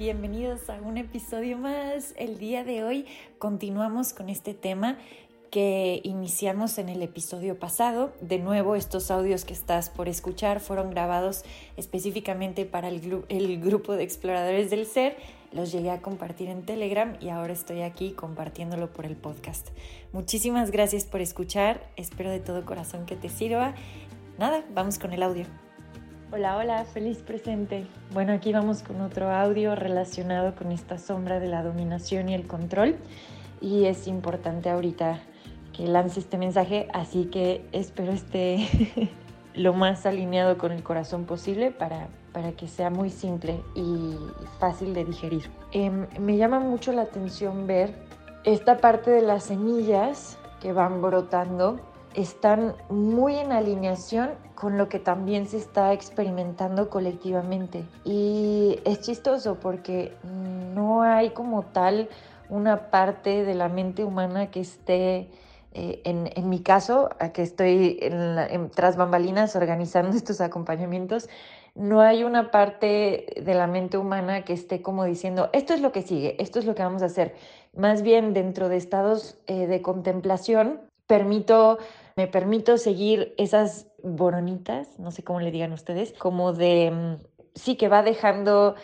Bienvenidos a un episodio más. El día de hoy continuamos con este tema que iniciamos en el episodio pasado. De nuevo, estos audios que estás por escuchar fueron grabados específicamente para el, grupo de exploradores del ser. Los llegué a compartir en Telegram y ahora estoy aquí compartiéndolo por el podcast. Muchísimas gracias por escuchar. Espero de todo corazón que te sirva. Nada, vamos con el audio. Hola, hola, feliz presente. Bueno, aquí vamos con otro audio relacionado con esta sombra de la dominación y el control. Y es importante ahorita que lance este mensaje, así que espero esté lo más alineado con el corazón posible para, para que sea muy simple y fácil de digerir. Em, me llama mucho la atención ver esta parte de las semillas que van brotando están muy en alineación con lo que también se está experimentando colectivamente. Y es chistoso porque no hay como tal una parte de la mente humana que esté, eh, en, mi caso, que estoy en, tras bambalinas organizando estos acompañamientos, no hay una parte de la mente humana que esté como diciendo, esto es lo que sigue, esto es lo que vamos a hacer. Más bien dentro de estados eh, de contemplación, permito me permito seguir esas boronitas, no sé cómo le digan ustedes, como de, mm, sí que va dejando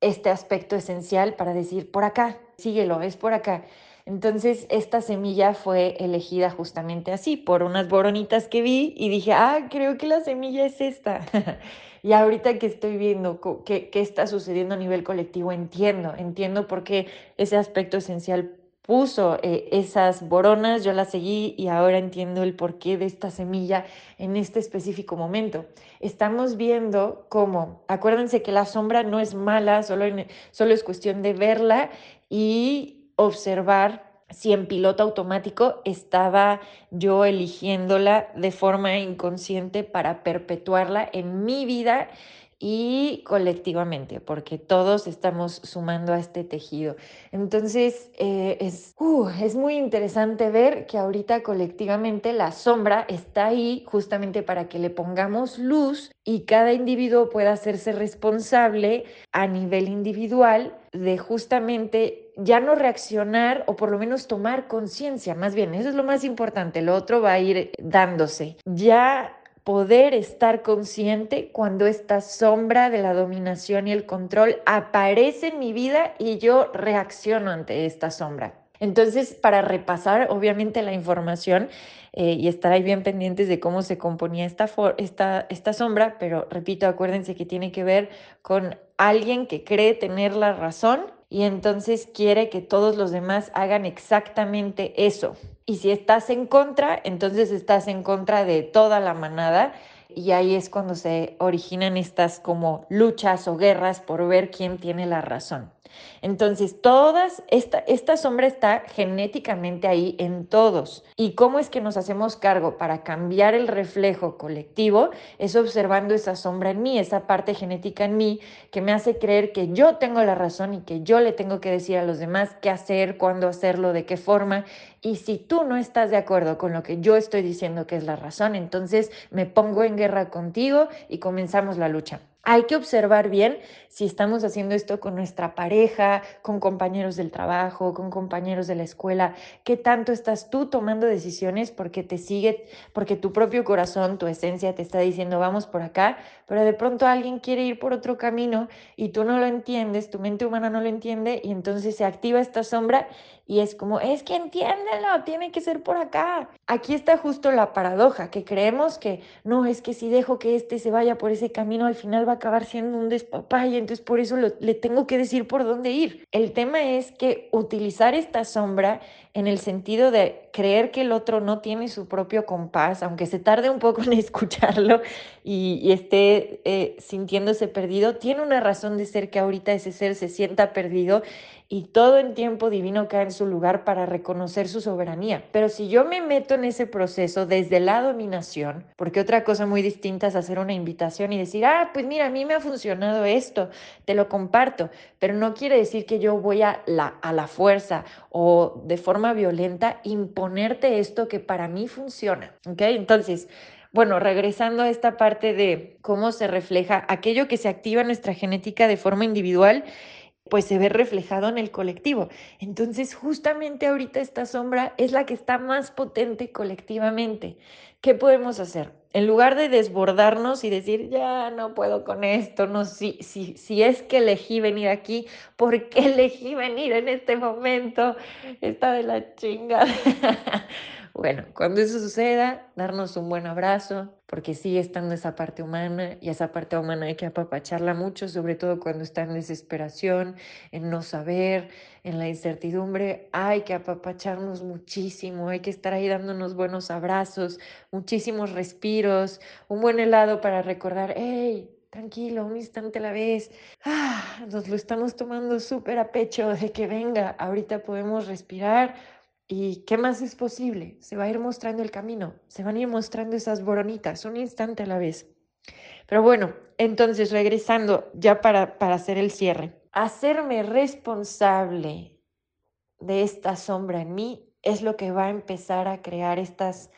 este aspecto esencial para decir, por acá, síguelo, es por acá. Entonces, esta semilla fue elegida justamente así, por unas boronitas que vi y dije, ah, creo que la semilla es esta. y ahorita que estoy viendo qué, qué está sucediendo a nivel colectivo, entiendo, entiendo por qué ese aspecto esencial puso eh, esas boronas, yo las seguí y ahora entiendo el porqué de esta semilla en este específico momento. Estamos viendo cómo, acuérdense que la sombra no es mala, solo, solo es cuestión de verla y observar si en piloto automático estaba yo eligiéndola de forma inconsciente para perpetuarla en mi vida y colectivamente, porque todos estamos sumando a este tejido. Entonces, eh, es, uh, es muy interesante ver que ahorita colectivamente la sombra está ahí justamente para que le pongamos luz y cada individuo pueda hacerse responsable a nivel individual de justamente ya no reaccionar o por lo menos tomar conciencia, más bien, eso es lo más importante, lo otro va a ir dándose. Ya poder estar consciente cuando esta sombra de la dominación y el control aparece en mi vida y yo reacciono ante esta sombra. Entonces, para repasar, obviamente, la información eh, y estar ahí bien pendientes de cómo se componía esta, esta, esta sombra, pero repito, acuérdense que tiene que ver con alguien que cree tener la razón y entonces quiere que todos los demás hagan exactamente eso. Y si estás en contra, entonces estás en contra de toda la manada y ahí es cuando se originan estas como luchas o guerras por ver quién tiene la razón. Entonces, todas, esta, esta sombra está genéticamente ahí en todos. ¿Y cómo es que nos hacemos cargo para cambiar el reflejo colectivo? Es observando esa sombra en mí, esa parte genética en mí que me hace creer que yo tengo la razón y que yo le tengo que decir a los demás qué hacer, cuándo hacerlo, de qué forma. Y si tú no estás de acuerdo con lo que yo estoy diciendo que es la razón, entonces me pongo en guerra contigo y comenzamos la lucha. Hay que observar bien si estamos haciendo esto con nuestra pareja, con compañeros del trabajo, con compañeros de la escuela, qué tanto estás tú tomando decisiones porque te sigue, porque tu propio corazón, tu esencia te está diciendo vamos por acá, pero de pronto alguien quiere ir por otro camino y tú no lo entiendes, tu mente humana no lo entiende y entonces se activa esta sombra y es como, es que entiéndelo, tiene que ser por acá. Aquí está justo la paradoja, que creemos que no, es que si dejo que este se vaya por ese camino, al final va acabar siendo un y entonces por eso le tengo que decir por dónde ir. El tema es que utilizar esta sombra en el sentido de creer que el otro no tiene su propio compás, aunque se tarde un poco en escucharlo y, esté eh, sintiéndose perdido, tiene una razón de ser que ahorita ese ser se sienta perdido y todo en tiempo divino cae en su lugar para reconocer su soberanía. Pero si yo me meto en ese proceso desde la dominación, porque otra cosa muy distinta es hacer una invitación y decir, ah, pues mira, a mí me ha funcionado esto, te lo comparto, pero no quiere decir que yo voy a la, a la fuerza o de forma violenta imponerte esto que para mí funciona. ¿Ok? Entonces, bueno, regresando a esta parte de cómo se refleja aquello que se activa en nuestra genética de forma individual pues se ve reflejado en el colectivo. Entonces, justamente ahorita esta sombra es la que está más potente colectivamente. ¿Qué podemos hacer? En lugar de desbordarnos y decir, ya no puedo con esto, no, si, si, si es que elegí venir aquí, ¿por qué elegí venir en este momento? Está de la chingada. Bueno, cuando eso suceda, darnos un buen abrazo, porque sigue estando esa parte humana y esa parte humana hay que apapacharla mucho, sobre todo cuando está en desesperación, en no saber, en la incertidumbre. Hay que apapacharnos muchísimo, hay que estar ahí dándonos buenos abrazos, muchísimos respiros, un buen helado para recordar, hey, tranquilo, un instante a la vez. Ah, nos lo estamos tomando súper a pecho de que venga, ahorita podemos respirar ¿Y qué más es posible? Se va a ir mostrando el camino, se van a ir mostrando esas boronitas, un instante a la vez. Pero bueno, entonces regresando ya para, para hacer el cierre, hacerme responsable de esta sombra en mí es lo que va a empezar a crear estas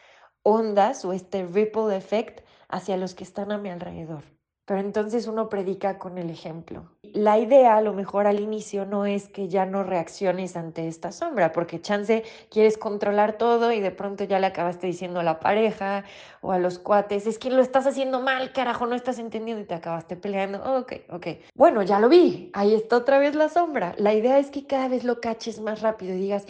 ondas o este ripple effect hacia los que están a mi alrededor pero entonces uno predica con el ejemplo. La idea a lo mejor al inicio no es que ya no reacciones ante esta sombra, porque chance quieres controlar todo y de pronto ya le acabaste diciendo a la pareja o a los cuates, es que lo estás haciendo mal, carajo, no estás entendiendo y te acabaste peleando. ok, ok. Bueno, ya lo vi, ahí está otra vez la sombra. La idea es que cada vez lo caches más rápido y digas,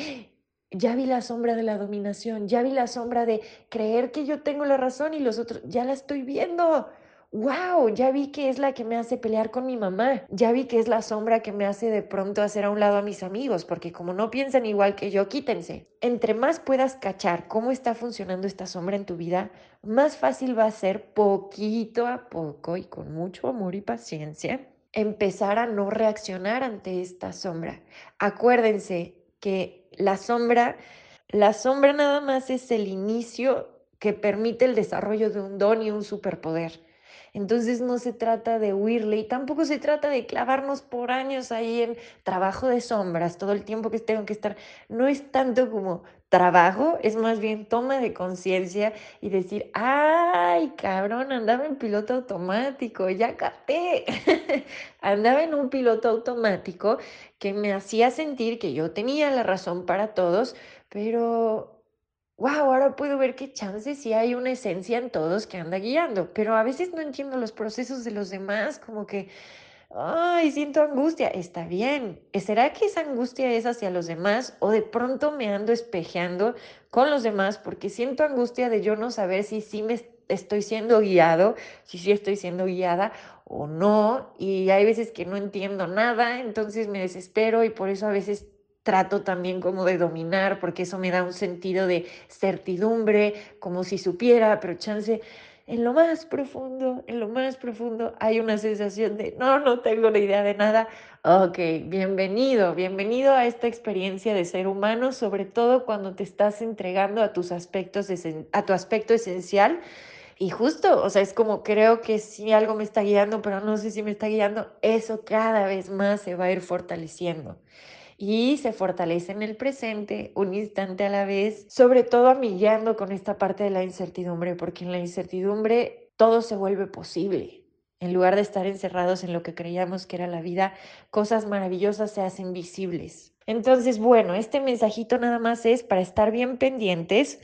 ya vi la sombra de la dominación, ya vi la sombra de creer que yo tengo la razón y los otros, ya la estoy viendo wow, ya vi que es la que me hace pelear con mi mamá, ya vi que es la sombra que me hace de pronto hacer a un lado a mis amigos, porque como no piensan igual que yo, quítense. Entre más puedas cachar cómo está funcionando esta sombra en tu vida, más fácil va a ser poquito a poco y con mucho amor y paciencia empezar a no reaccionar ante esta sombra. Acuérdense que la sombra, la sombra nada más es el inicio que permite el desarrollo de un don y un superpoder. Entonces no se trata de huirle y tampoco se trata de clavarnos por años ahí en trabajo de sombras todo el tiempo que tengo que estar. No es tanto como trabajo, es más bien toma de conciencia y decir, ay, cabrón, andaba en piloto automático, ya capté. andaba en un piloto automático que me hacía sentir que yo tenía la razón para todos, pero wow, ahora puedo ver qué chances si hay una esencia en todos que anda guiando, pero a veces no entiendo los procesos de los demás, como que, ay, siento angustia, está bien, ¿será que esa angustia es hacia los demás o de pronto me ando espejeando con los demás porque siento angustia de yo no saber si sí me estoy siendo guiado, si sí estoy siendo guiada o no, y hay veces que no entiendo nada, entonces me desespero y por eso a veces trato también como de dominar, porque eso me da un sentido de certidumbre, como si supiera, pero chance, en lo más profundo, en lo más profundo hay una sensación de, no, no tengo la idea de nada. Ok, bienvenido, bienvenido a esta experiencia de ser humano, sobre todo cuando te estás entregando a tus aspectos, a tu aspecto esencial. Y justo, o sea, es como creo que sí algo me está guiando, pero no sé si me está guiando, eso cada vez más se va a ir fortaleciendo y se fortalece en el presente un instante a la vez, sobre todo amillando con esta parte de la incertidumbre, porque en la incertidumbre todo se vuelve posible. En lugar de estar encerrados en lo que creíamos que era la vida, cosas maravillosas se hacen visibles. Entonces, bueno, este mensajito nada más es para estar bien pendientes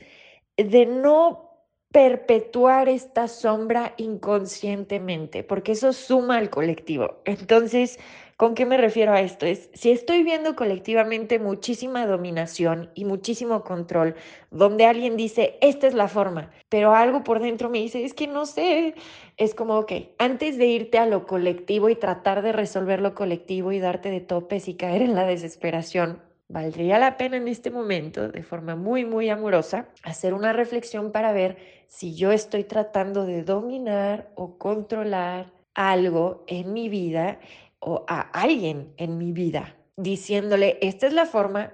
de no perpetuar esta sombra inconscientemente, porque eso suma al colectivo. Entonces, ¿Con qué me refiero a esto? Es si estoy viendo colectivamente muchísima dominación y muchísimo control, donde alguien dice, esta es la forma, pero algo por dentro me dice, es que no sé, es como, ok, antes de irte a lo colectivo y tratar de resolver lo colectivo y darte de topes y caer en la desesperación, valdría la pena en este momento, de forma muy, muy amorosa, hacer una reflexión para ver si yo estoy tratando de dominar o controlar algo en mi vida o a alguien en mi vida diciéndole, esta es la forma.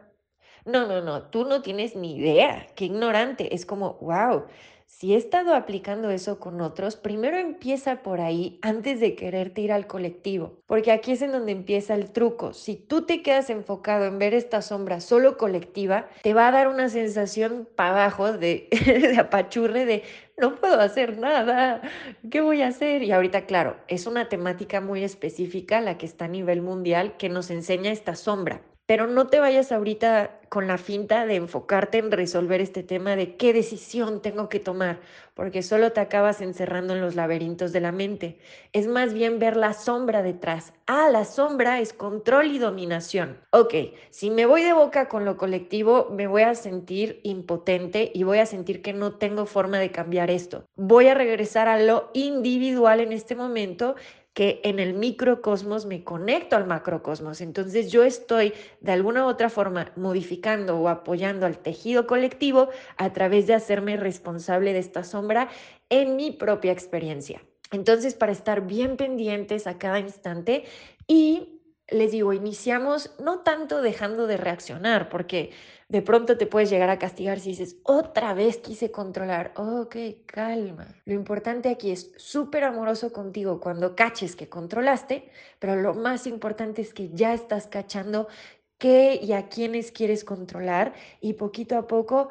No, no, no, tú no tienes ni idea, qué ignorante. Es como, wow, si he estado aplicando eso con otros, primero empieza por ahí antes de quererte ir al colectivo, porque aquí es en donde empieza el truco. Si tú te quedas enfocado en ver esta sombra solo colectiva, te va a dar una sensación para abajo de, de apachurre de no puedo hacer nada, ¿qué voy a hacer? Y ahorita, claro, es una temática muy específica la que está a nivel mundial que nos enseña esta sombra pero no te vayas ahorita con la finta de enfocarte en resolver este tema de qué decisión tengo que tomar, porque solo te acabas encerrando en los laberintos de la mente. Es más bien ver la sombra detrás. Ah, la sombra es control y dominación. Ok, si me voy de boca con lo colectivo, me voy a sentir impotente y voy a sentir que no tengo forma de cambiar esto. Voy a regresar a lo individual en este momento que en el microcosmos me conecto al macrocosmos. Entonces yo estoy de alguna u otra forma modificando o apoyando al tejido colectivo a través de hacerme responsable de esta sombra en mi propia experiencia. Entonces, para estar bien pendientes a cada instante y les digo, iniciamos no tanto dejando de reaccionar, porque de pronto te puedes llegar a castigar si dices, otra vez quise controlar. Ok, calma. Lo importante aquí es súper amoroso contigo cuando caches que controlaste, pero lo más importante es que ya estás cachando qué y a quiénes quieres controlar y poquito a poco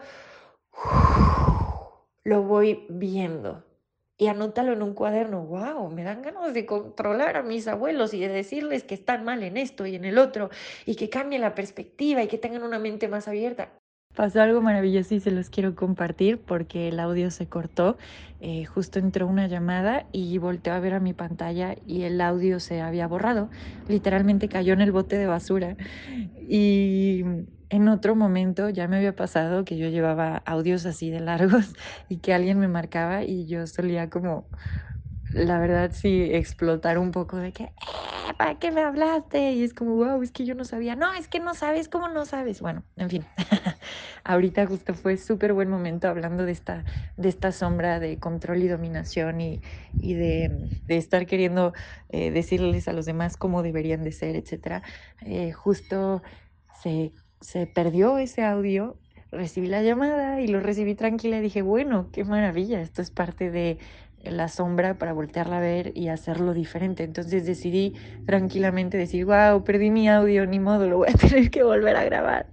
lo voy viendo y anótalo en un cuaderno. ¡Wow! Me dan ganas de controlar a mis abuelos y de decirles que están mal en esto y en el otro y que cambien la perspectiva y que tengan una mente más abierta. Pasó algo maravilloso y se los quiero compartir porque el audio se cortó. Eh, justo entró una llamada y volteó a ver a mi pantalla y el audio se había borrado. Literalmente cayó en el bote de basura. Y en otro momento ya me había pasado que yo llevaba audios así de largos y que alguien me marcaba y yo solía como, la verdad sí, explotar un poco de que, ¿para qué me hablaste? Y es como, wow, es que yo no sabía. No, es que no sabes, ¿cómo no sabes? Bueno, en fin, ahorita justo fue súper buen momento hablando de esta, de esta sombra de control y dominación y, y de, de, estar queriendo eh, decirles a los demás cómo deberían de ser, etc. Eh, justo se se perdió ese audio, recibí la llamada y lo recibí tranquila y dije, bueno, qué maravilla, esto es parte de la sombra para voltearla a ver y hacerlo diferente. Entonces decidí tranquilamente decir, wow, perdí mi audio, ni modo, lo voy a tener que volver a grabar.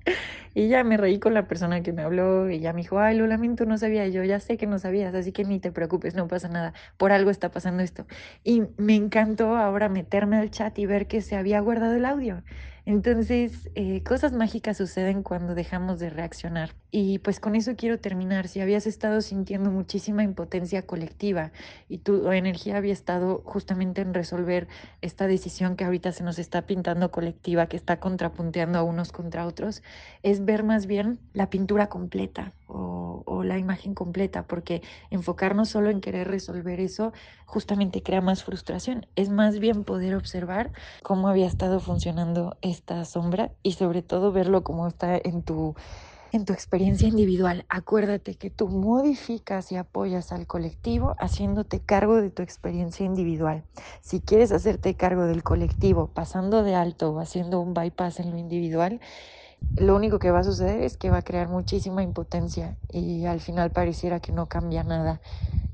Y ya me reí con la persona que me habló y ya me dijo, ay, lo lamento, no sabía. yo ya sé que no sabías, así que ni te preocupes, no pasa nada. Por algo está pasando esto. Y me encantó ahora meterme al chat y ver que se había guardado el audio. Entonces, eh, cosas mágicas suceden cuando dejamos de reaccionar. Y pues con eso quiero terminar. Si habías estado sintiendo muchísima impotencia colectiva y tu energía había estado justamente en resolver esta decisión que ahorita se nos está pintando colectiva, que está contrapunteando a unos contra otros, es ver más bien la pintura completa o, la imagen completa, porque enfocarnos solo en querer resolver eso justamente crea más frustración. Es más bien poder observar cómo había estado funcionando esta sombra y sobre todo verlo como está en tu en tu experiencia individual. Acuérdate que tú modificas y apoyas al colectivo haciéndote cargo de tu experiencia individual. Si quieres hacerte cargo del colectivo pasando de alto o haciendo un bypass en lo individual, lo único que va a suceder es que va a crear muchísima impotencia y al final pareciera que no cambia nada.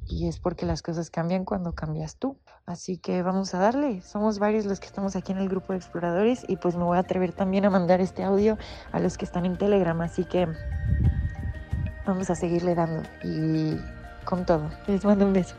Y es porque las cosas cambian cuando cambias tú. Así que vamos a darle. Somos varios los que estamos aquí en el grupo de exploradores y pues me voy a atrever también a mandar este audio a los que están en Telegram. Así que vamos a seguirle dando y con todo. Les mando un beso.